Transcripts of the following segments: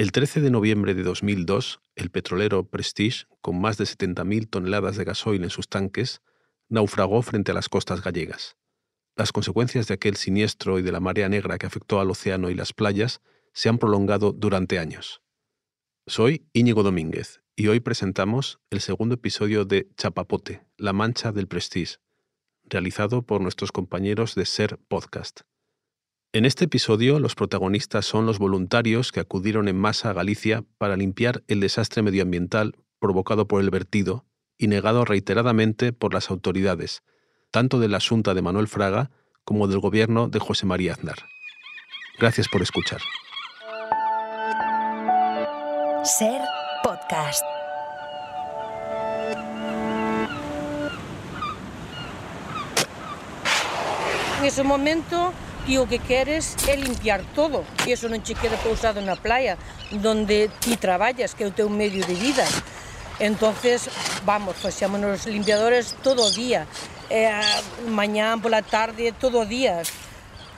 El 13 de noviembre de 2002, el petrolero Prestige, con más de 70.000 toneladas de gasoil en sus tanques, naufragó frente a las costas gallegas. Las consecuencias de aquel siniestro y de la marea negra que afectó al océano y las playas se han prolongado durante años. Soy Íñigo Domínguez y hoy presentamos el segundo episodio de Chapapote, La Mancha del Prestige, realizado por nuestros compañeros de Ser Podcast. En este episodio, los protagonistas son los voluntarios que acudieron en masa a Galicia para limpiar el desastre medioambiental provocado por el vertido y negado reiteradamente por las autoridades, tanto de la Junta de Manuel Fraga como del gobierno de José María Aznar. Gracias por escuchar. Ser podcast. En ese momento ti o que queres é limpiar todo. E eso non che queda pousado na playa donde ti traballas, que é o teu medio de vida. Entonces vamos, facémonos limpiadores todo o día. Eh, e a mañán pola tarde todo o día.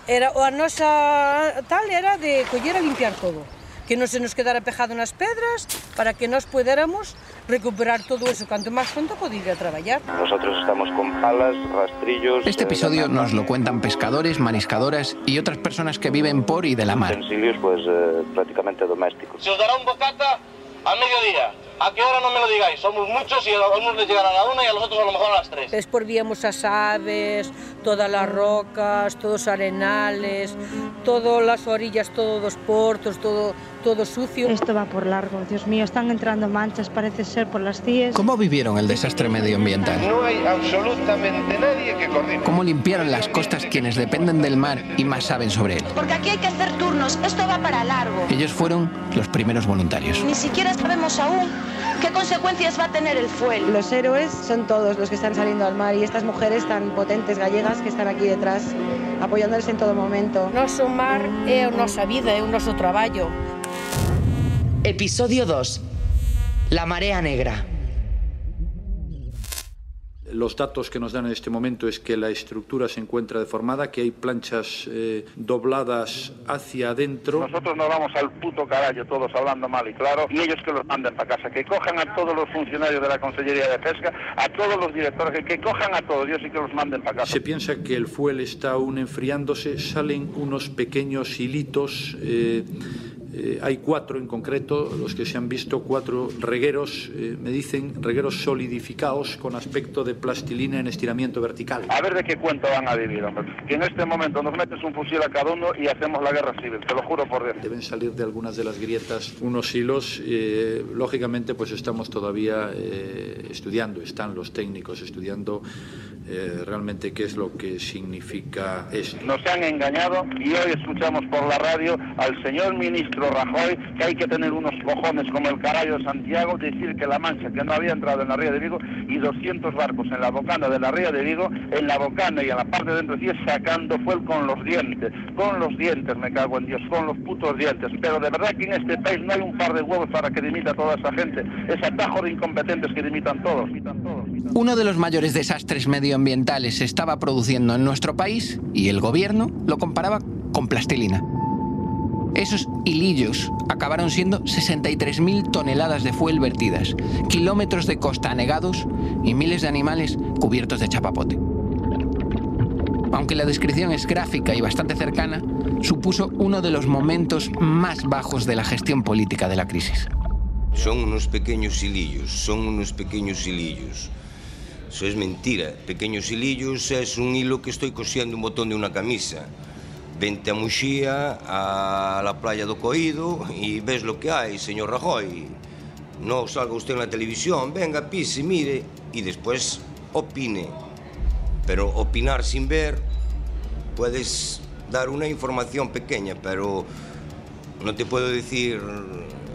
Era a nosa tal era de coller a limpiar todo. Que non se nos quedara pejado nas pedras para que nós poderamos recuperar todo eso cuanto más pronto poder ir a trabajar. Nosotros estamos con palas, rastrillos... Este episodio nos lo cuentan pescadores, mariscadoras y otras personas que viven por y de la mar. Utensilios pues eh, prácticamente domésticos. Se os dará un bocata a mediodía. ¿A qué hora no me lo digáis? Somos muchos y a unos les llegará a la una y a los otros a lo mejor a las tres. Después víamos las aves, todas las rocas, todos los arenales, todas las orillas, todos los puertos, todo, todo sucio. Esto va por largo, Dios mío, están entrando manchas, parece ser por las CIES. ¿Cómo vivieron el desastre medioambiental? No hay absolutamente nadie que coordine. ¿Cómo limpiaron las costas quienes dependen del mar y más saben sobre él? Porque aquí hay que hacer turnos, esto va para largo. Ellos fueron los primeros voluntarios. Ni siquiera sabemos aún qué consecuencias va a tener el fuel. Los héroes son todos los que están saliendo al mar y estas mujeres tan potentes gallegas persoas que están aquí detrás apoiándoles en todo momento. Noso mar é a nosa vida, é o noso traballo. Episodio 2. La marea negra. Los datos que nos dan en este momento es que la estructura se encuentra deformada, que hay planchas eh, dobladas hacia adentro. Nosotros nos vamos al puto carajo, todos hablando mal y claro, y ellos que los manden para casa, que cojan a todos los funcionarios de la Consellería de Pesca, a todos los directores, que, que cojan a todos ellos y que los manden para casa. Se piensa que el fuel está aún enfriándose, salen unos pequeños hilitos. Eh, eh, hay cuatro en concreto, los que se han visto, cuatro regueros, eh, me dicen, regueros solidificados con aspecto de plastilina en estiramiento vertical. A ver de qué cuento van a vivir, hombre. Que en este momento nos metes un fusil a cada uno y hacemos la guerra civil, te lo juro por Dios. Deben salir de algunas de las grietas unos hilos. Eh, lógicamente, pues estamos todavía estudiando, están los técnicos estudiando realmente qué es lo que significa esto. Nos han engañado y hoy escuchamos por la radio al señor ministro Rajoy que hay que tener unos cojones como el carajo de Santiago, decir que la mancha que no había entrado en la ría de Vigo y 200 barcos en la bocana de la ría de Vigo, en la bocana y en la parte de dentro sí sacando fuel con los dientes, con los dientes, me cago en Dios, con los putos dientes. Pero de verdad que en este país no hay un par de huevos para que dimita toda esa gente, ese atajo de incompetentes que dimitan todos. Dimitan todos. Uno de los mayores desastres medioambientales se estaba produciendo en nuestro país y el gobierno lo comparaba con plastilina. Esos hilillos acabaron siendo 63.000 toneladas de fuel vertidas, kilómetros de costa anegados y miles de animales cubiertos de chapapote. Aunque la descripción es gráfica y bastante cercana, supuso uno de los momentos más bajos de la gestión política de la crisis. Son unos pequeños hilillos, son unos pequeños hilillos. Eso es mentira. Pequeños hilillos es un hilo que estoy cosiendo un botón de una camisa. Vente a Muxía, a la playa do Coído e ves lo que hai, señor Rajoy. No salga usted na televisión, venga, pise, mire e despois opine. Pero opinar sin ver puedes dar una información pequeña, pero no te puedo decir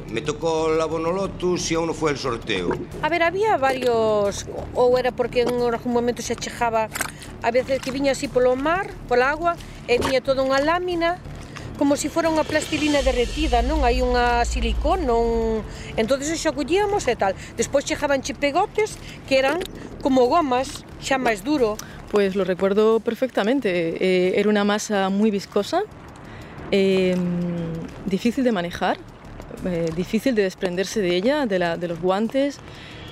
me tocó la Bonolotus e aún foi el sorteo. A ver, había varios ou era porque en algún momento se achejaba a veces que viña así polo mar, pola agua e viña toda unha lámina, como se si fora unha plastilina derretida, non? Hai unha silicón, non... Entonces xa collíamos e tal. Despois chegaban che pegotes que eran como gomas, xa máis duro. Pues lo recuerdo perfectamente. Eh, era una masa muy viscosa, eh, difícil de manejar, eh, difícil de desprenderse de ella, de, la, de los guantes,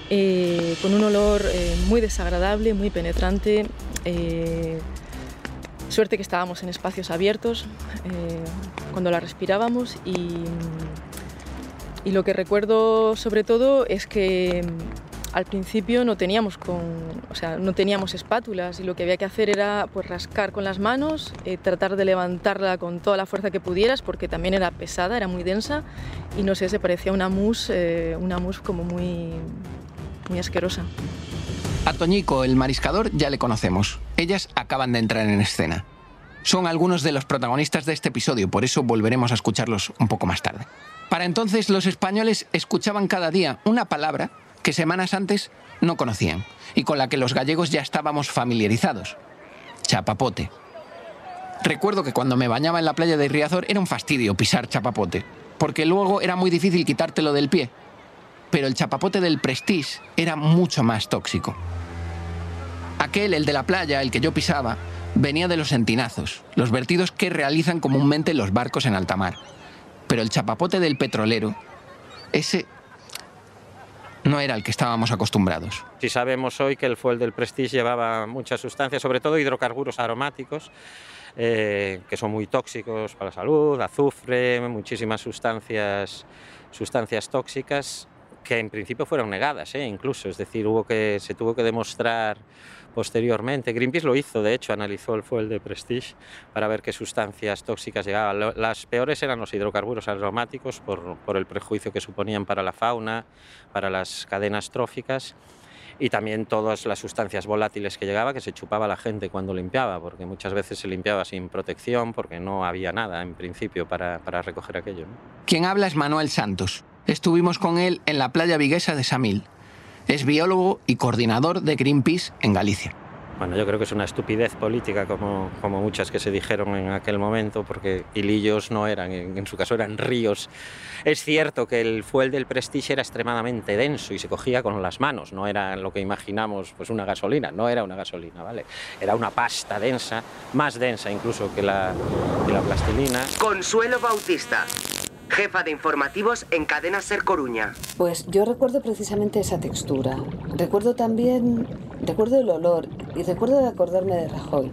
eh, con un olor eh, muy desagradable, muy penetrante. Suerte que estábamos en espacios abiertos eh, cuando la respirábamos y, lo que recuerdo sobre todo es que al principio no teníamos, con, o sea, no teníamos espátulas y lo que había que hacer era pues, rascar con las manos, eh, tratar de levantarla con toda la fuerza que pudieras porque también era pesada, era muy densa y no sé, se parecía una mousse, eh, una mousse como muy, muy asquerosa. A Toñico, el mariscador, ya le conocemos. Ellas acaban de entrar en escena. Son algunos de los protagonistas de este episodio, por eso volveremos a escucharlos un poco más tarde. Para entonces los españoles escuchaban cada día una palabra que semanas antes no conocían y con la que los gallegos ya estábamos familiarizados. Chapapote. Recuerdo que cuando me bañaba en la playa de Riazor era un fastidio pisar chapapote, porque luego era muy difícil quitártelo del pie. Pero el chapapote del Prestige era mucho más tóxico. Aquel, el de la playa, el que yo pisaba, venía de los entinazos, los vertidos que realizan comúnmente los barcos en alta mar. Pero el chapapote del petrolero, ese no era el que estábamos acostumbrados. Si sabemos hoy que el fuel del Prestige llevaba muchas sustancias, sobre todo hidrocarburos aromáticos, eh, que son muy tóxicos para la salud, azufre, muchísimas sustancias, sustancias tóxicas que en principio fueron negadas, ¿eh? incluso, es decir, hubo que, se tuvo que demostrar posteriormente. Greenpeace lo hizo, de hecho, analizó el fuel de Prestige para ver qué sustancias tóxicas llegaban. Las peores eran los hidrocarburos aromáticos por, por el prejuicio que suponían para la fauna, para las cadenas tróficas y también todas las sustancias volátiles que llegaba que se chupaba la gente cuando limpiaba, porque muchas veces se limpiaba sin protección porque no había nada en principio para, para recoger aquello. ¿no? Quien habla es Manuel Santos. Estuvimos con él en la playa viguesa de Samil. Es biólogo y coordinador de Greenpeace en Galicia. Bueno, yo creo que es una estupidez política como, como muchas que se dijeron en aquel momento, porque hilillos no eran, en, en su caso eran ríos. Es cierto que el fuel del Prestige era extremadamente denso y se cogía con las manos, no era lo que imaginamos, pues una gasolina, no era una gasolina, ¿vale? Era una pasta densa, más densa incluso que la, que la plastilina. Consuelo Bautista, jefa de informativos en Cadena Ser Coruña. Pues yo recuerdo precisamente esa textura. Recuerdo también, recuerdo el olor y recuerdo de acordarme de Rajoy.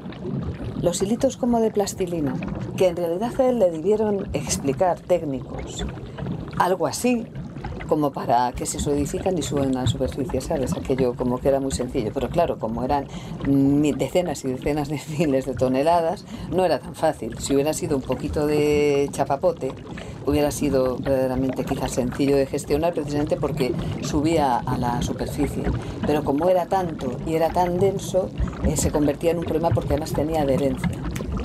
Los hilitos como de plastilina, que en realidad a él le debieron explicar técnicos. Algo así, como para que se solidifican y suben a la superficie, ¿sabes? Aquello como que era muy sencillo. Pero claro, como eran decenas y decenas de miles de toneladas, no era tan fácil. Si hubiera sido un poquito de chapapote, hubiera sido verdaderamente quizás sencillo de gestionar precisamente porque subía a la superficie. Pero como era tanto y era tan denso, eh, se convertía en un problema porque además tenía adherencia.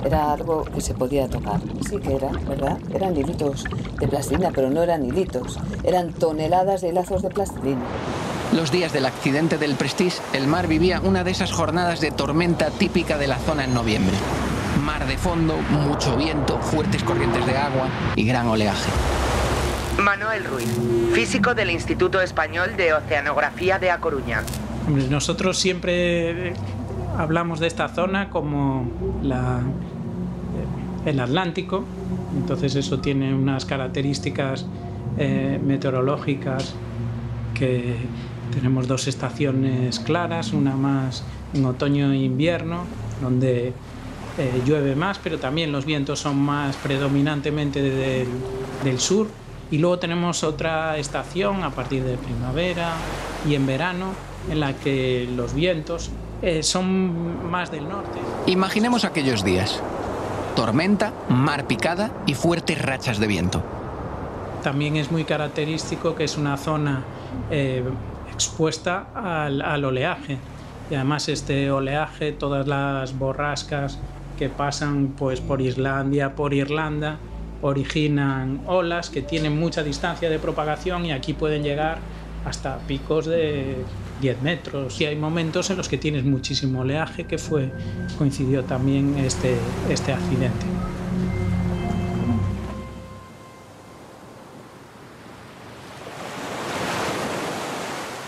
Era algo que se podía tocar. Sí que era, ¿verdad? Eran hilitos de plastilina, pero no eran hilitos. Eran toneladas de lazos de plastilina. Los días del accidente del Prestige, el mar vivía una de esas jornadas de tormenta típica de la zona en noviembre. Mar de fondo, mucho viento, fuertes corrientes de agua y gran oleaje. Manuel Ruiz, físico del Instituto Español de Oceanografía de A Coruña. Nosotros siempre hablamos de esta zona como eh, el Atlántico, entonces eso tiene unas características eh, meteorológicas que tenemos dos estaciones claras, una más en otoño e invierno, donde eh, llueve más, pero también los vientos son más predominantemente del, del sur. Y luego tenemos otra estación a partir de primavera y en verano, en la que los vientos eh, son más del norte. Imaginemos aquellos días. Tormenta, mar picada y fuertes rachas de viento. También es muy característico que es una zona eh, expuesta al, al oleaje. Y además este oleaje, todas las borrascas que pasan pues, por Islandia, por Irlanda, originan olas que tienen mucha distancia de propagación y aquí pueden llegar hasta picos de 10 metros. Y hay momentos en los que tienes muchísimo oleaje, que fue, coincidió también este, este accidente.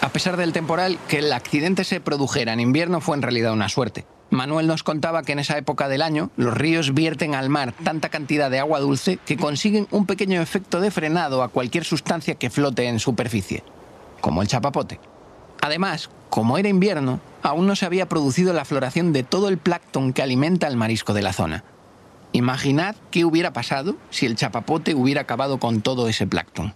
A pesar del temporal, que el accidente se produjera en invierno fue en realidad una suerte. Manuel nos contaba que en esa época del año los ríos vierten al mar tanta cantidad de agua dulce que consiguen un pequeño efecto de frenado a cualquier sustancia que flote en superficie, como el chapapote. Además, como era invierno, aún no se había producido la floración de todo el plancton que alimenta el marisco de la zona. Imaginad qué hubiera pasado si el chapapote hubiera acabado con todo ese plancton.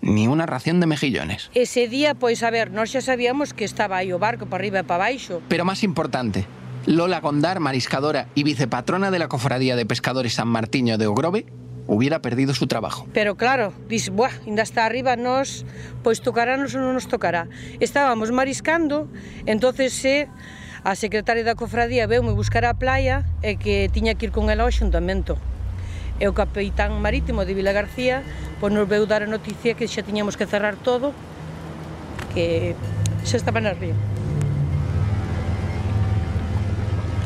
Ni una ración de mejillones. Ese día, pois a ver, nós xa sabíamos que estaba aí o barco para arriba e para baixo. Pero más importante, Lola Gondar, mariscadora y vicepatrona de la Cofradía de Pescadores San Martiño de Ogrove, hubiera perdido su trabajo. Pero claro, dis, buah, ainda está arriba nos, pois tocarános ou non nos tocará. Estábamos mariscando, entonces se a secretaria da cofradía veume buscar a playa e que tiña que ir con ela ao xuntamento. E o capitán marítimo de Vila García pois nos veu dar a noticia que xa tiñamos que cerrar todo, que xa estaba na ría.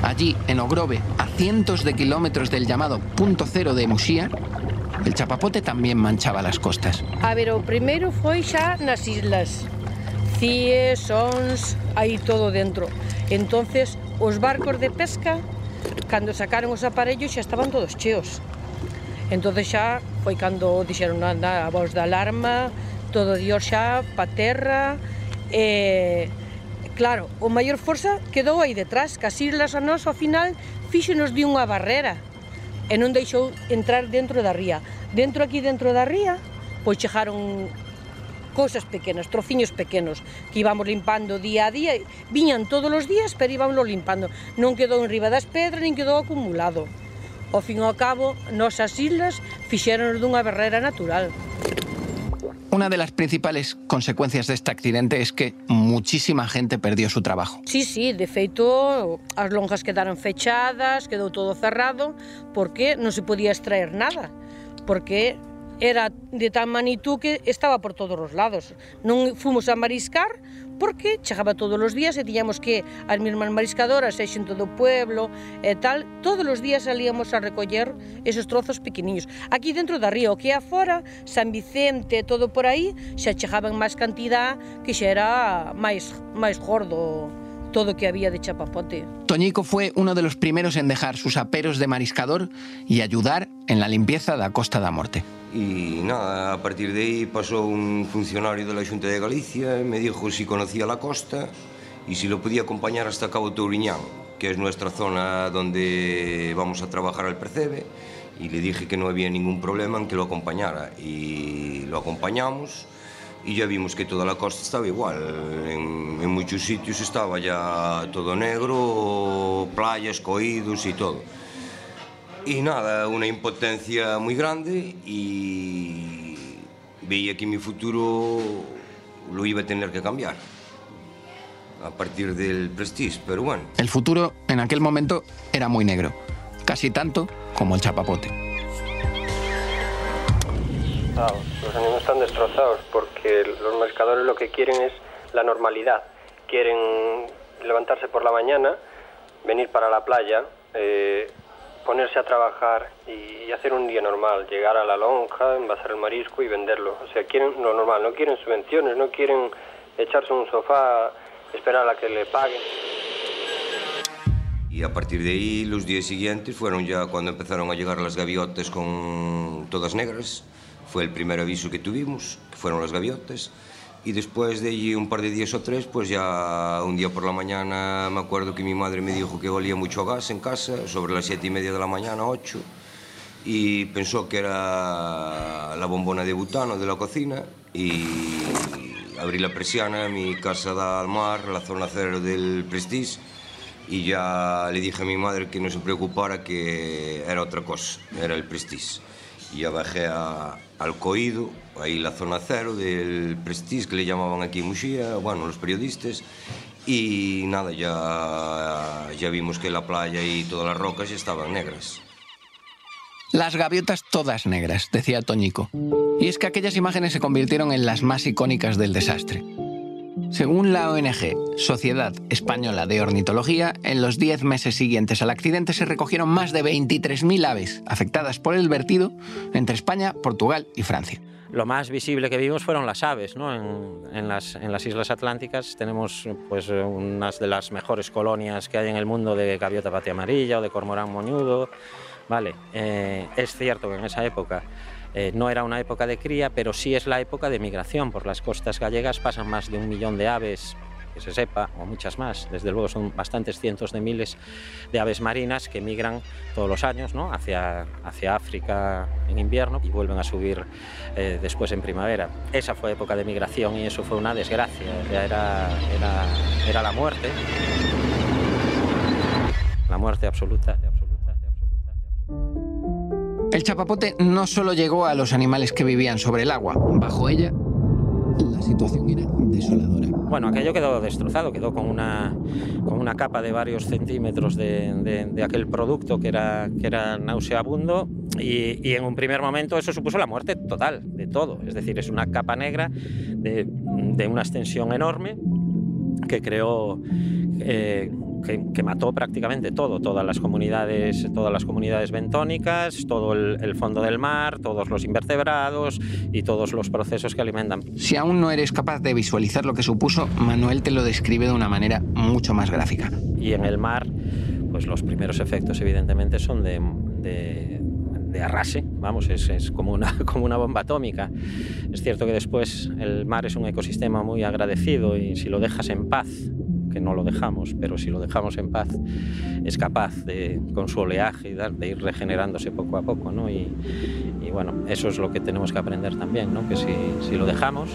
Allí, en Ogrove, a cientos de kilómetros del llamado punto cero de Muxía, el chapapote también manchaba las costas. A ver, o primeiro foi xa nas islas. Cies, sons, aí todo dentro. Entonces, os barcos de pesca, cando sacaron os aparellos xa estaban todos cheos. Entonces xa foi cando dixeron a voz da alarma, todo Dios xa pa terra, e Claro, o maior forza quedou aí detrás, Casillas a nós ao final fíxenos de unha barrera e non deixou entrar dentro da ría. Dentro aquí dentro da ría, pois chejaron cousas pequenas, trociños pequenos que íbamos limpando día a día, viñan todos os días, pero íbamoslo limpando. Non quedou en riba das pedras, nin quedou acumulado. Ao fin e ao cabo, nosas islas fixeron dunha barrera natural. Una de las principales consecuencias de este accidente es que muchísima gente perdió su trabajo. Sí, sí, de feito, as lonjas quedaron fechadas, quedou todo cerrado, porque non se podía extraer nada, porque era de tan magnitud que estaba por todos os lados. Non fomos a mariscar porque chegaba todos os días e tiñamos que as mesmas mariscadoras e xente do pueblo e tal, todos os días salíamos a recoller esos trozos pequeniños. Aquí dentro da ría, que é afora, San Vicente, todo por aí, xa chegaban máis cantidad que xa era máis, máis gordo todo que había de chapapote. Toñico fue uno de los primeros en dejar sus aperos de mariscador y ayudar en la limpieza da Costa da Morte. Y nada, a partir de ahí pasó un funcionario de la Junta de Galicia y me dijo si conocía la costa y si lo podía acompañar hasta Cabo Touriñán, que es nuestra zona donde vamos a trabajar al percebe. Y le dije que no había ningún problema en que lo acompañara. Y lo acompañamos y ya vimos que toda la costa estaba igual. En, en muchos sitios estaba ya todo negro, playas, coídos y todo. Y nada, una impotencia muy grande y veía que mi futuro lo iba a tener que cambiar a partir del Prestige, pero bueno. El futuro en aquel momento era muy negro, casi tanto como el chapapote. Los ánimos están destrozados porque los pescadores lo que quieren es la normalidad. Quieren levantarse por la mañana, venir para la playa, eh, ponerse a trabajar y hacer un día normal, llegar a la lonja, envasar el marisco y venderlo. O sea, quieren lo normal, no quieren subvenciones, no quieren echarse un sofá, esperar a que le paguen. Y a partir de ahí, los días siguientes fueron ya cuando empezaron a llegar las gaviotas con todas negras. Fue el primer aviso que tuvimos, que fueron las gaviotas. Y después de allí un par de días o tres, pues ya un día por la mañana me acuerdo que mi madre me dijo que olía mucho gas en casa, sobre las siete y media de la mañana, ocho, y pensó que era la bombona de butano de la cocina y abrí la persiana, mi casa da al mar, la zona cero del Prestige, y ya le dije a mi madre que no se preocupara que era otra cosa, era el Prestige. Y ya bajé a, al Coído, ahí la zona cero del Prestige, que le llamaban aquí en bueno, los periodistas, y nada, ya, ya vimos que la playa y todas las rocas estaban negras. Las gaviotas todas negras, decía Toñico. Y es que aquellas imágenes se convirtieron en las más icónicas del desastre. Según la ONG Sociedad Española de Ornitología, en los 10 meses siguientes al accidente se recogieron más de 23.000 aves afectadas por el vertido entre España, Portugal y Francia. lo más visible que vimos fueron las aves. ¿no? En, las, islas atlánticas tenemos pues, unas de las mejores colonias que hay en el mundo de gaviota patia amarilla o de cormorán moñudo. Vale, eh, es cierto que en esa época eh, no era una época de cría, pero sí es la época de migración. Por las costas gallegas pasan más de un millón de aves que se sepa, o muchas más. Desde luego son bastantes cientos de miles de aves marinas que migran todos los años ¿no? hacia, hacia África en invierno y vuelven a subir eh, después en primavera. Esa fue época de migración y eso fue una desgracia, era, era, era la muerte, la muerte absoluta. El chapapote no solo llegó a los animales que vivían sobre el agua, bajo ella la situación era desoladora. Bueno, aquello quedó destrozado, quedó con una, con una capa de varios centímetros de, de, aquel producto que era, que era nauseabundo y, y, en un primer momento eso supuso la muerte total de todo. Es decir, es una capa negra de, de una extensión enorme que creó eh, que, mató prácticamente todo, todas las comunidades, todas las comunidades bentónicas, todo el, fondo del mar, todos los invertebrados y todos los procesos que alimentan. Si aún no eres capaz de visualizar lo que supuso, Manuel te lo describe de una manera mucho más gráfica. Y en el mar, pues los primeros efectos evidentemente son de, de arrase, vamos, es, es, como, una, como una bomba atómica. Es cierto que después el mar es un ecosistema muy agradecido y si lo dejas en paz que no lo dejamos, pero si lo dejamos en paz, es capaz de, con su oleaje, de ir regenerándose poco a poco. ¿no? Y, bueno, eso es lo que tenemos que aprender también, ¿no? que si, si lo dejamos,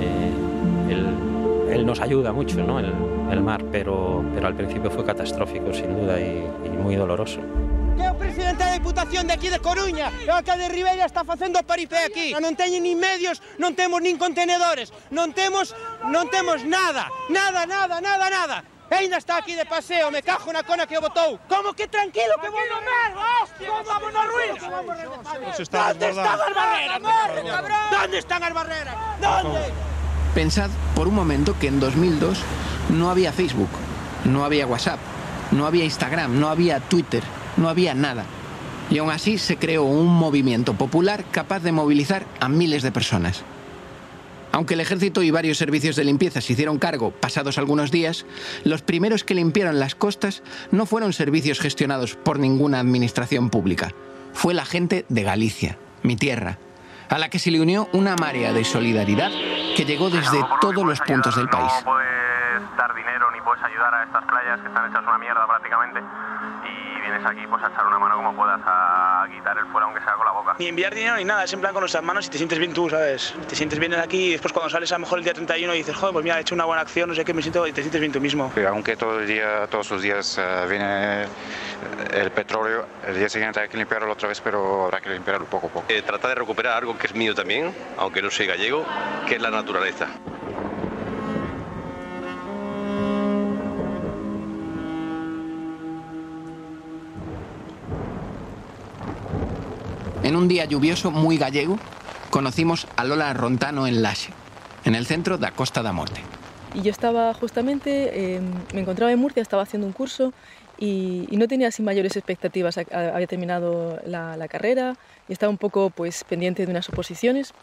eh, él, nos ayuda mucho, ¿no? el, el, mar, pero, pero al principio fue catastrófico, sin duda, y, y muy doloroso. Que é o presidente da Deputación de aquí de Coruña E o alcalde Ribeira está facendo paripé aquí Non teñen nin medios, non temos nin contenedores Non temos, non temos nada Nada, nada, nada, nada E ainda está aquí de paseo, me cajo na cona que o botou. Como que tranquilo, que vou no mer, hostia, vamos na ruína. Onde están as barreras, merda, Onde están as barreras? Onde? Pensad por un momento que en 2002 no había Facebook, no había WhatsApp, no había Instagram, no había Twitter, no había nada. Y aún así se creó un movimiento popular capaz de movilizar a miles de personas. Aunque el ejército y varios servicios de limpieza se hicieron cargo pasados algunos días, los primeros que limpiaron las costas no fueron servicios gestionados por ninguna administración pública. Fue la gente de Galicia, mi tierra, a la que se le unió una marea de solidaridad que llegó desde todos los puntos del país. No puedes dar dinero ni puedes ayudar a estas playas que están hechas una mierda prácticamente vienes aquí pues a echar una mano como puedas a quitar el fuera aunque sea con la boca. Ni enviar dinero ni nada, es en plan con nuestras manos y te sientes bien tú, ¿sabes? Te sientes bien aquí y después cuando sales a lo mejor el día 31 y dices, joder, pues mira, he hecho una buena acción, no sé qué, me siento y te sientes bien tú mismo. aunque todo el día, todos los días uh, viene el petróleo, el día siguiente hay que limpiarlo otra vez, pero habrá que limpiarlo poco a poco. Eh, trata de recuperar algo que es mío también, aunque no soy gallego, que es la naturaleza. En un día lluvioso muy gallego, conocimos a Lola Rontano en Laxe, en el centro de la Costa da Morte. Y yo estaba justamente, eh, me encontraba en Murcia, estaba haciendo un curso y, y no tenía así mayores expectativas. Había terminado la, la, carrera y estaba un poco pues, pendiente de unas oposiciones.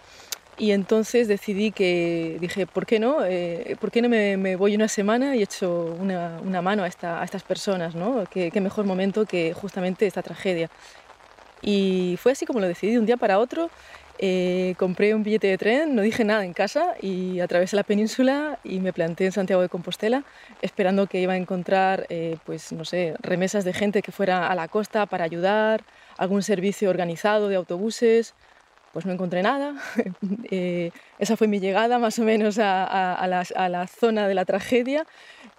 Y entonces decidí que, dije, ¿por qué no? Eh, ¿Por qué no me, me, voy una semana y echo una, una mano a, esta, a, estas personas? ¿no? ¿Qué, ¿Qué mejor momento que justamente esta tragedia? Y fue así como lo decidí, de un día para otro. Eh, compré un billete de tren, no dije nada en casa y atravesé la península y me planté en Santiago de Compostela esperando que iba a encontrar, eh, pues no sé, remesas de gente que fuera a la costa para ayudar, algún servicio organizado de autobuses. Pues no encontré nada. eh, esa fue mi llegada más o menos a la zona de la tragedia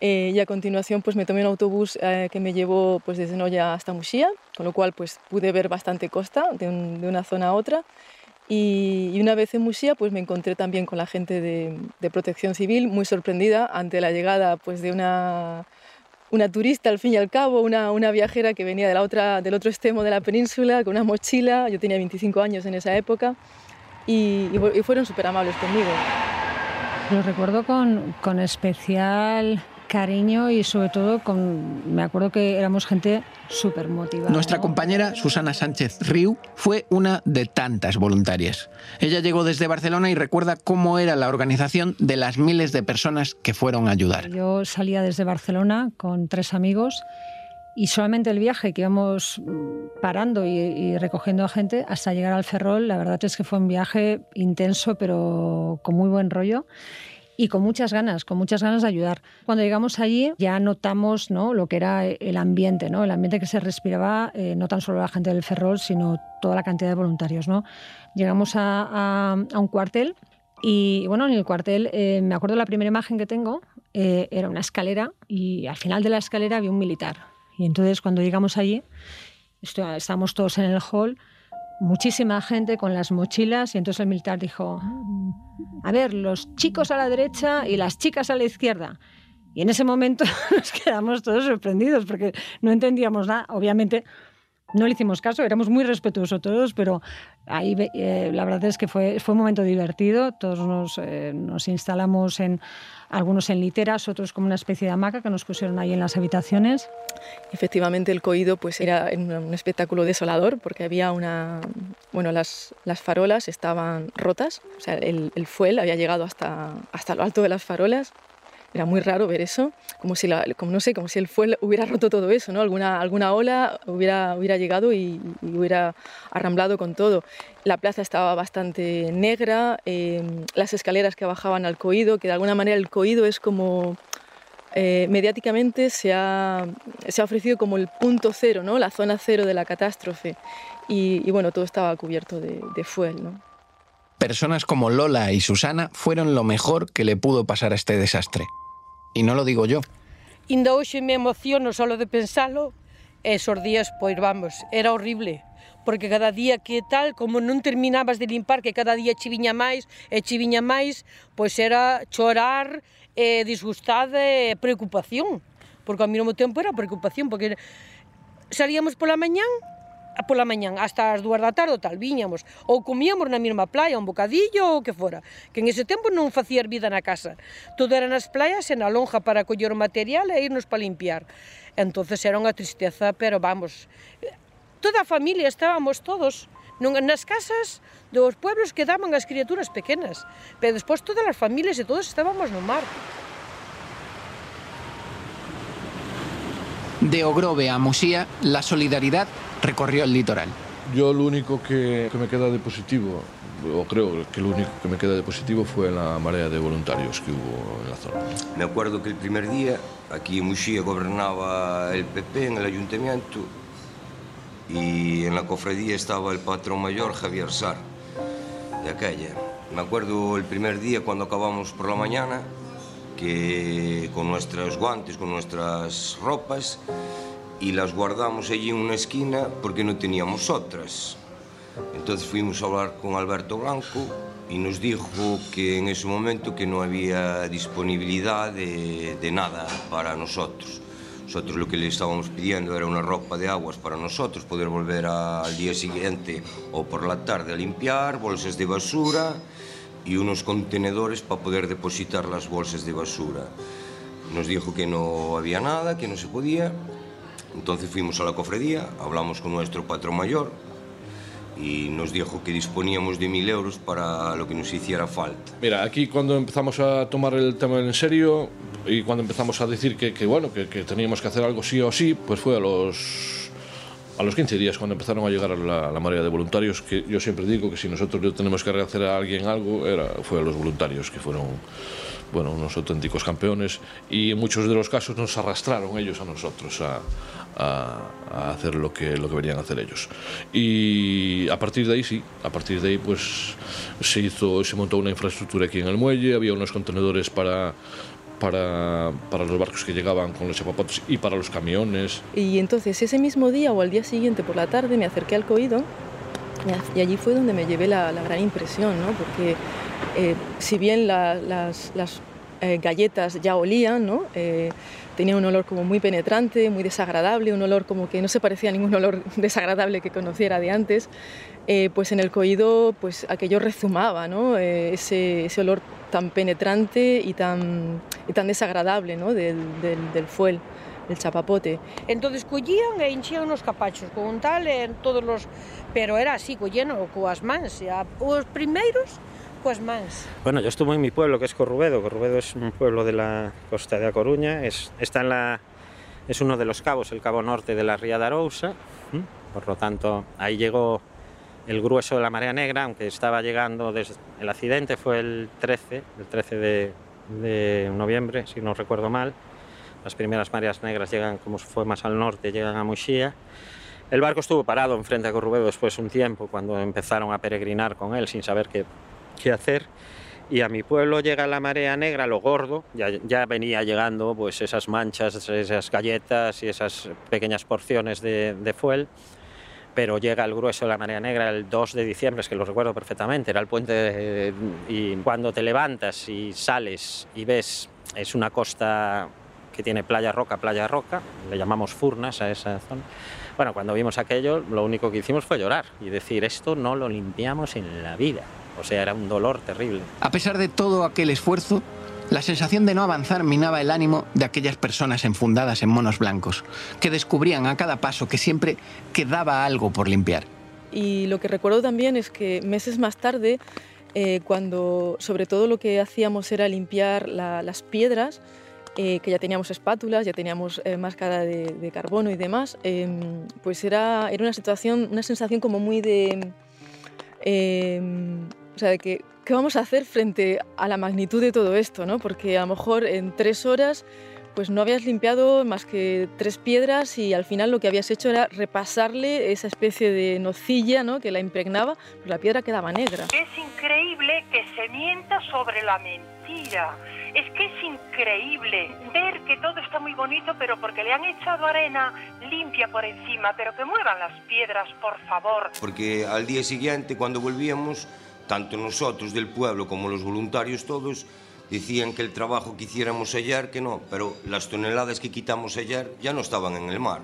eh, y a continuación pues me tomé un autobús eh, que me llevó pues desde Noya hasta Muxía, con lo cual pues pude ver bastante costa de, un, de una zona a otra. Y, y, una vez en Muxía pues me encontré también con la gente de, de, Protección Civil, muy sorprendida ante la llegada pues de una, una turista al fin y al cabo, una, una viajera que venía de la otra, del otro extremo de la península con una mochila, yo tenía 25 años en esa época, y, y, y fueron súper amables conmigo. Lo recuerdo con, con especial cariño y sobre todo con, me acuerdo que éramos gente súper motivada. Nuestra compañera Susana Sánchez Riu fue una de tantas voluntarias. Ella llegó desde Barcelona y recuerda cómo era la organización de las miles de personas que fueron a ayudar. Yo salía desde Barcelona con tres amigos y solamente el viaje que íbamos parando y, y, recogiendo a gente hasta llegar al Ferrol, la verdad es que fue un viaje intenso pero con muy buen rollo y con muchas ganas, con muchas ganas de ayudar. Cuando llegamos allí ya notamos ¿no? lo que era el ambiente, ¿no? el ambiente que se respiraba, eh, no tan solo la gente del Ferrol, sino toda la cantidad de voluntarios. ¿no? Llegamos a, a, a un cuartel y bueno, en el cuartel eh, me acuerdo la primera imagen que tengo, eh, era una escalera y al final de la escalera había un militar. Y entonces cuando llegamos allí, estábamos todos en el hall, muchísima gente con las mochilas y entonces el militar dijo, a ver, los chicos a la derecha y las chicas a la izquierda. Y en ese momento nos quedamos todos sorprendidos porque no entendíamos nada. Obviamente no le hicimos caso, éramos muy respetuosos todos, pero ahí eh, la verdad es que fue, fue un momento divertido. Todos nos, eh, nos instalamos en algunos en literas, otros como una especie de hamaca que nos pusieron ahí en las habitaciones. Efectivamente, el coído pues era un espectáculo desolador porque había una, bueno, las, las farolas estaban rotas, o sea, el, el fuel había llegado hasta, hasta lo alto de las farolas era muy raro ver eso, como si, como, no sé, como si el fuel hubiera roto todo eso, ¿no? alguna, alguna ola hubiera, hubiera llegado y, hubiera arramblado con todo. La plaza estaba bastante negra, eh, las escaleras que bajaban al coído, que de alguna manera el coído es como... Eh, mediáticamente se ha, se ha ofrecido como el punto cero, ¿no? la zona cero de la catástrofe. Y, bueno, todo estaba cubierto de, de fuel. Personas como Lola y Susana fueron lo mejor que le pudo pasar a este desastre. E non lo digo yo. Inda hoxe me emociono só de pensalo, esos días, pois vamos, era horrible porque cada día que tal, como non terminabas de limpar, que cada día che viña máis e che viña máis, pois era chorar, e disgustada e preocupación, porque ao mesmo tempo era preocupación, porque salíamos pola mañán pola mañán hasta as dúas da tarde tal viñamos. Ou comíamos na mesma playa un bocadillo ou que fora que en ese tempo non facía vida na casa. Todo era nas playas e na lonja para coller o material e irnos para limpiar. Entonces era unha tristeza pero vamos toda a familia estábamos todos non nas casas dos pueblos quedaban as criaturas pequenas pero despois todas as familias e todos estábamos no mar. De Ogrove a Musía, la solidaridad recorrió el litoral. Yo lo único que, que, me queda de positivo, o creo que lo único que me queda de positivo fue la marea de voluntarios que hubo en la zona. Me acuerdo que el primer día aquí en Muxía gobernaba el PP en el ayuntamiento y en la cofradía estaba el patrón mayor Javier Sar de aquella. Me acuerdo el primer día cuando acabamos por la mañana que con nuestros guantes, con nuestras ropas y las guardamos allí en una esquina porque no teníamos otras. Entonces fuimos a hablar con Alberto Blanco y nos dijo que en ese momento que no había disponibilidad de, de nada para nosotros. Nosotros lo que le estábamos pidiendo era una ropa de aguas para nosotros, poder volver al día siguiente o por la tarde a limpiar, bolsas de basura y unos contenedores para poder depositar las bolsas de basura. Nos dijo que no había nada, que no se podía. Entonces fuimos a la cofradía, hablamos con nuestro patrón mayor y nos dijo que disponíamos de mil euros para lo que nos hiciera falta. Mira, aquí cuando empezamos a tomar el tema en serio y cuando empezamos a decir que, que bueno, que, que teníamos que hacer algo sí o sí, pues fue a los a los 15 días, cuando empezaron a llegar a la, la marea de voluntarios, que yo siempre digo que si nosotros tenemos que hacer a alguien algo, era, fue a los voluntarios, que fueron bueno, unos auténticos campeones, y en muchos de los casos nos arrastraron ellos a nosotros a, a, a, hacer lo que, lo que venían a hacer ellos. Y a partir de ahí, sí, a partir de ahí, pues se hizo, se montó una infraestructura aquí en el muelle, había unos contenedores para para, para, los barcos que llegaban con los chapapotes y para los camiones. Y entonces ese mismo día o al día siguiente por la tarde me acerqué al coído y allí fue donde me llevé la, la gran impresión, ¿no? porque eh, si bien la, las, las eh, galletas ya olían, ¿no? Eh, tenía un olor como muy penetrante, muy desagradable, un olor como que no se parecía a ningún olor desagradable que conociera de antes, eh, pues en el coído pues aquello rezumaba, ¿no? Eh, ese, ese olor tan penetrante y tan, y tan desagradable ¿no? del, del, del fuel el chapapote. Entonces collían e hinchían os capachos con un tal en todos los... Pero era así, collían coas mans. Os primeiros coas mans. Bueno, yo estuve en mi pueblo, que es Corrubedo. Corrubedo es un pueblo de la costa de A Coruña. Es, está en la, es uno de los cabos, el cabo norte de la ría de Arousa. Por lo tanto, ahí llegó el grueso de la marea negra, aunque estaba llegando desde el accidente fue el 13, el 13 de, de noviembre, si no recuerdo mal. Las primeras mareas negras llegan, como fue más al norte, llegan a Muxía. El barco estuvo parado enfrente a Corrubedo después un tiempo, cuando empezaron a peregrinar con él sin saber qué, qué hacer. Y a mi pueblo llega la marea negra, lo gordo, ya, ya, venía llegando pues esas manchas, esas galletas y esas pequeñas porciones de, de fuel pero llega el grueso de la marea negra el 2 de diciembre, es que lo recuerdo perfectamente, era el puente de, y cuando te levantas y sales y ves, es una costa que tiene playa roca, playa roca, le llamamos furnas a esa zona. Bueno, cuando vimos aquello, lo único que hicimos fue llorar y decir, esto no lo limpiamos en la vida. O sea, era un dolor terrible. A pesar de todo aquel esfuerzo, la sensación de no avanzar minaba el ánimo de aquellas personas enfundadas en monos blancos, que descubrían a cada paso que siempre quedaba algo por limpiar. Y lo que recuerdo también es que meses más tarde, eh, cuando sobre todo lo que hacíamos era limpiar la, las piedras, eh, que ya teníamos espátulas, ya teníamos eh, máscara de, carbono y demás, eh, pues era, era una situación, una sensación como muy de... o sea, de que ¿qué vamos a hacer frente a la magnitud de todo esto? ¿no? Porque a lo mejor en tres horas pues no habías limpiado más que tres piedras y al final lo que habías hecho era repasarle esa especie de nocilla ¿no? que la impregnaba, pues la piedra quedaba negra. Es increíble que se mienta sobre la mentira. Es que es increíble ver que todo está muy bonito, pero porque le han echado arena limpia por encima, pero que muevan las piedras, por favor. Porque al día siguiente, cuando volvíamos, tanto nosotros del pueblo como los voluntarios todos, decían que el trabajo que hiciéramos ayer, que no, pero las toneladas que quitamos ayer ya no estaban en el mar,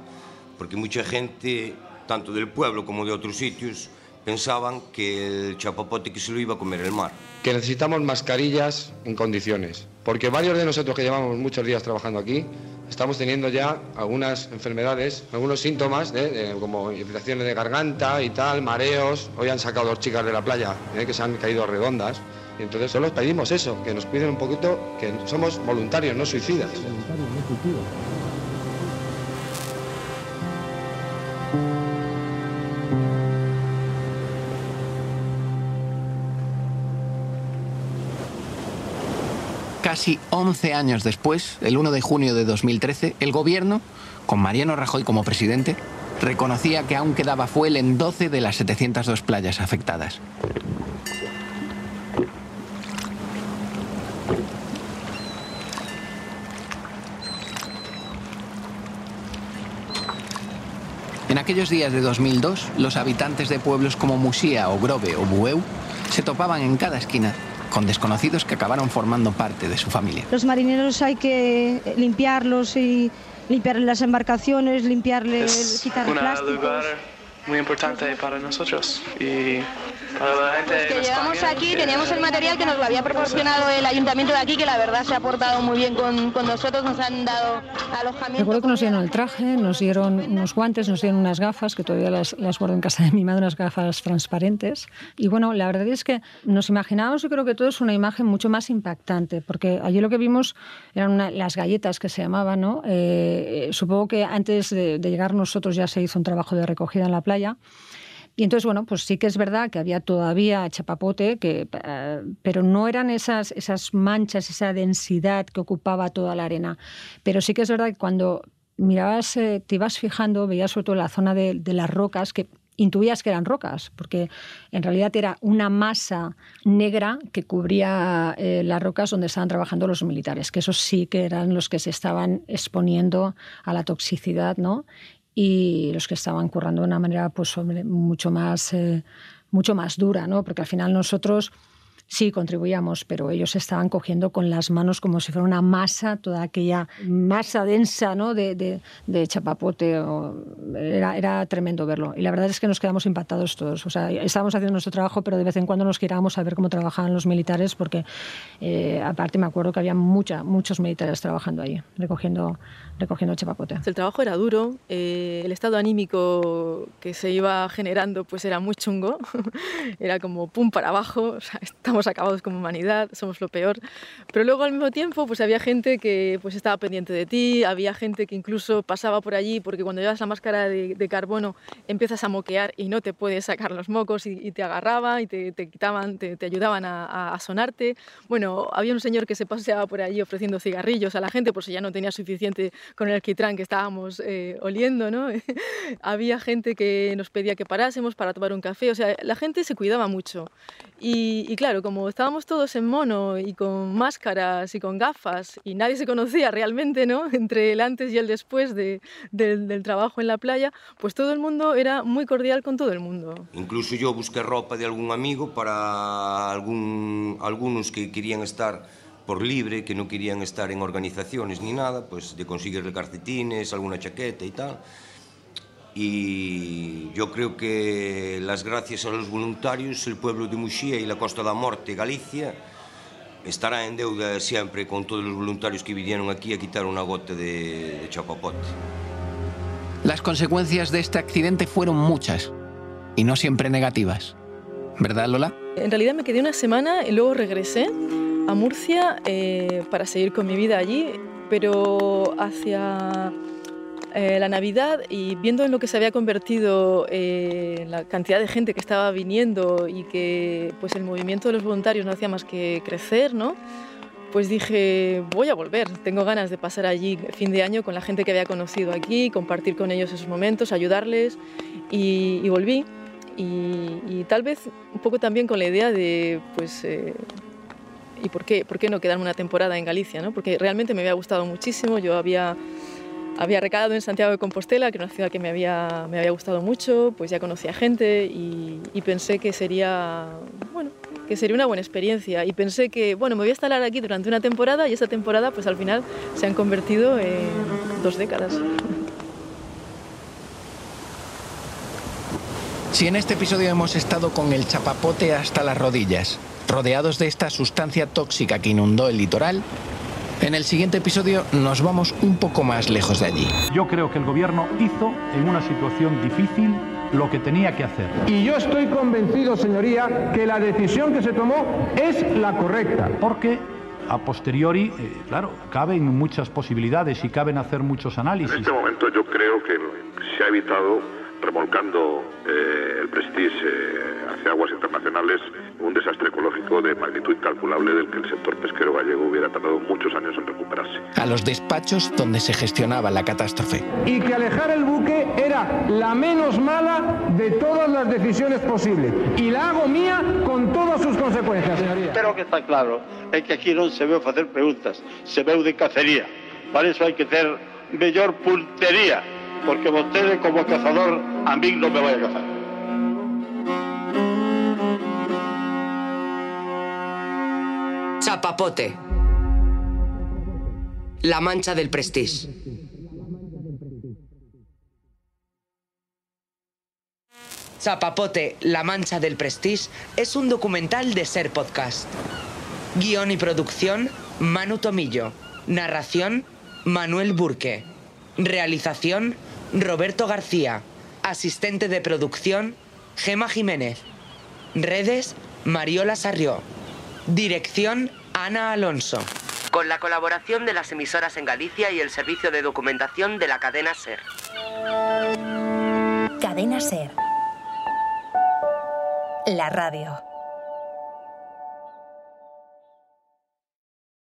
porque mucha gente, tanto del pueblo como de otros sitios, pensaban que el chapapote que se lo iba a comer el mar. Que necesitamos mascarillas en condiciones, porque varios de nosotros que llevamos muchos días trabajando aquí, estamos teniendo ya algunas enfermedades, algunos síntomas, de, de, como infecciones de garganta y tal, mareos. Hoy han sacado dos chicas de la playa ¿eh? que se han caído redondas. Y entonces solo pedimos eso, que nos cuiden un poquito, que somos. Voluntarios, no suicidas. Casi 11 años después, el 1 de junio de 2013, el gobierno, con Mariano Rajoy como presidente, reconocía que aún quedaba fuel en 12 de las 702 playas afectadas. En aquellos días de 2002, los habitantes de pueblos como Musía o Grove o Bueu se topaban en cada esquina con desconocidos que acabaron formando parte de su familia. Los marineros hay que limpiarlos y limpiar las embarcaciones, limpiarles, es quitar un plásticos. lugar muy importante para nosotros y Los que llegamos aquí teníamos el material que nos lo había proporcionado el ayuntamiento de aquí, que la verdad se ha portado muy bien con, con nosotros, nos han dado alojamiento. Recuerdo que nos dieron el traje, nos dieron unos guantes, nos dieron unas gafas, que todavía las, las guardo en casa de mi madre, unas gafas transparentes. Y bueno, la verdad es que nos imaginábamos, yo creo que todo es una imagen mucho más impactante, porque allí lo que vimos eran una- las galletas que se llamaban, ¿no? Eh, supongo que antes de, de llegar nosotros ya se hizo un trabajo de recogida en la playa. Y entonces, bueno, pues sí que es verdad que había todavía chapapote, que, eh, pero no eran esas, esas manchas, esa densidad que ocupaba toda la arena. Pero sí que es verdad que cuando mirabas, eh, te ibas fijando, veías sobre todo la zona de, de las rocas, que intuías que eran rocas, porque en realidad era una masa negra que cubría eh, las rocas donde estaban trabajando los militares, que esos sí que eran los que se estaban exponiendo a la toxicidad, ¿no? Y los que estaban currando de una manera pues mucho más eh, mucho más dura no porque al final nosotros Sí, contribuíamos, pero ellos estaban cogiendo con las manos como si fuera una masa, toda aquella masa densa ¿no? de, chapapote. Era, era tremendo verlo. Y la verdad es que nos quedamos impactados todos. O sea, estábamos haciendo nuestro trabajo, pero de vez en cuando nos queríamos a ver cómo trabajaban los militares, porque eh, aparte me acuerdo que había muchos militares trabajando ahí, recogiendo, recogiendo chapapote. El trabajo era duro, eh, el estado anímico que se iba generando pues era muy chungo, era como pum para abajo, o acabados como humanidad, somos lo peor. Pero luego al mismo tiempo pues había gente que pues estaba pendiente de ti, había gente que incluso pasaba por allí porque cuando llevas la máscara de, carbono empiezas a moquear y no te puedes sacar los mocos y, te agarraban y te, quitaban, te, ayudaban a, sonarte. Bueno, había un señor que se paseaba por allí ofreciendo cigarrillos a la gente por si ya no tenía suficiente con el alquitrán que estábamos eh, oliendo, ¿no? había gente que nos pedía que parásemos para tomar un café, o sea, la gente se cuidaba mucho. Y, y claro, como estábamos todos en mono y con máscaras y con gafas y nadie se conocía realmente, ¿no? Entre el antes y el después de, del trabajo en la playa, pues todo el mundo era muy cordial con todo el mundo. Incluso yo busqué ropa de algún amigo para algún, algunos que querían estar por libre, que no querían estar en organizaciones ni nada, pues de conseguirle calcetines, alguna chaqueta y tal. Y yo creo que las gracias a los voluntarios, el pueblo de Muxía y la Costa da Morte, Galicia, estará en deuda siempre con todos los voluntarios que vinieron aquí a quitar una gota de, de chapapote. Las consecuencias de este accidente fueron muchas y no siempre negativas. ¿Verdad, Lola? En realidad me quedé una semana y luego regresé a Murcia eh, para seguir con mi vida allí, pero hacia eh, la Navidad y viendo en lo que se había convertido eh, la cantidad de gente que estaba viniendo y que pues el movimiento de los voluntarios no hacía más que crecer, ¿no? pues dije, voy a volver, tengo ganas de pasar allí fin de año con la gente que había conocido aquí, compartir con ellos esos momentos, ayudarles y, volví. Y, tal vez un poco también con la idea de, pues, eh, ¿y por qué, por qué no quedarme una temporada en Galicia? ¿no? Porque realmente me había gustado muchísimo, yo había había recalado en Santiago de Compostela, que era una ciudad que me había, me había gustado mucho, pues ya conocía gente y, pensé que sería, bueno, que sería una buena experiencia. Y pensé que, bueno, me voy a instalar aquí durante una temporada y esa temporada, pues al final se han convertido en dos décadas. Si en este episodio hemos estado con el chapapote hasta las rodillas, rodeados de esta sustancia tóxica que inundó el litoral, en el siguiente episodio nos vamos un poco más lejos de allí. Yo creo que el gobierno hizo en una situación difícil lo que tenía que hacer. Y yo estoy convencido, señoría, que la decisión que se tomó es la correcta. Porque a posteriori, eh, claro, caben muchas posibilidades y caben hacer muchos análisis. En este momento yo creo que se ha evitado remolcando eh, el Prestige eh, hacia aguas internacionales un desastre ecológico de magnitud incalculable del que el sector pesquero gallego hubiera tardado muchos años en recuperarse. A los despachos donde se gestionaba la catástrofe. Y que alejar el buque era la menos mala de todas las decisiones posibles. Y la hago mía con todas sus consecuencias, señoría. Pero que está claro es que aquí no se ve hacer preguntas, se ve de cacería. Para eso hay que tener mayor puntería porque usted como cazador a mí no me vaya a cazar. Chapapote. La mancha del prestige. Chapapote, La Mancha del Prestige es un documental de Ser Podcast. Guión y producción, Manu Tomillo. Narración, Manuel Burque. Realización, Roberto García. Asistente de producción, Gema Jiménez. Redes, Mariola Sarrió. Dirección, Ana Alonso. Con la colaboración de las emisoras en Galicia y el servicio de documentación de la cadena SER. Cadena SER. La radio.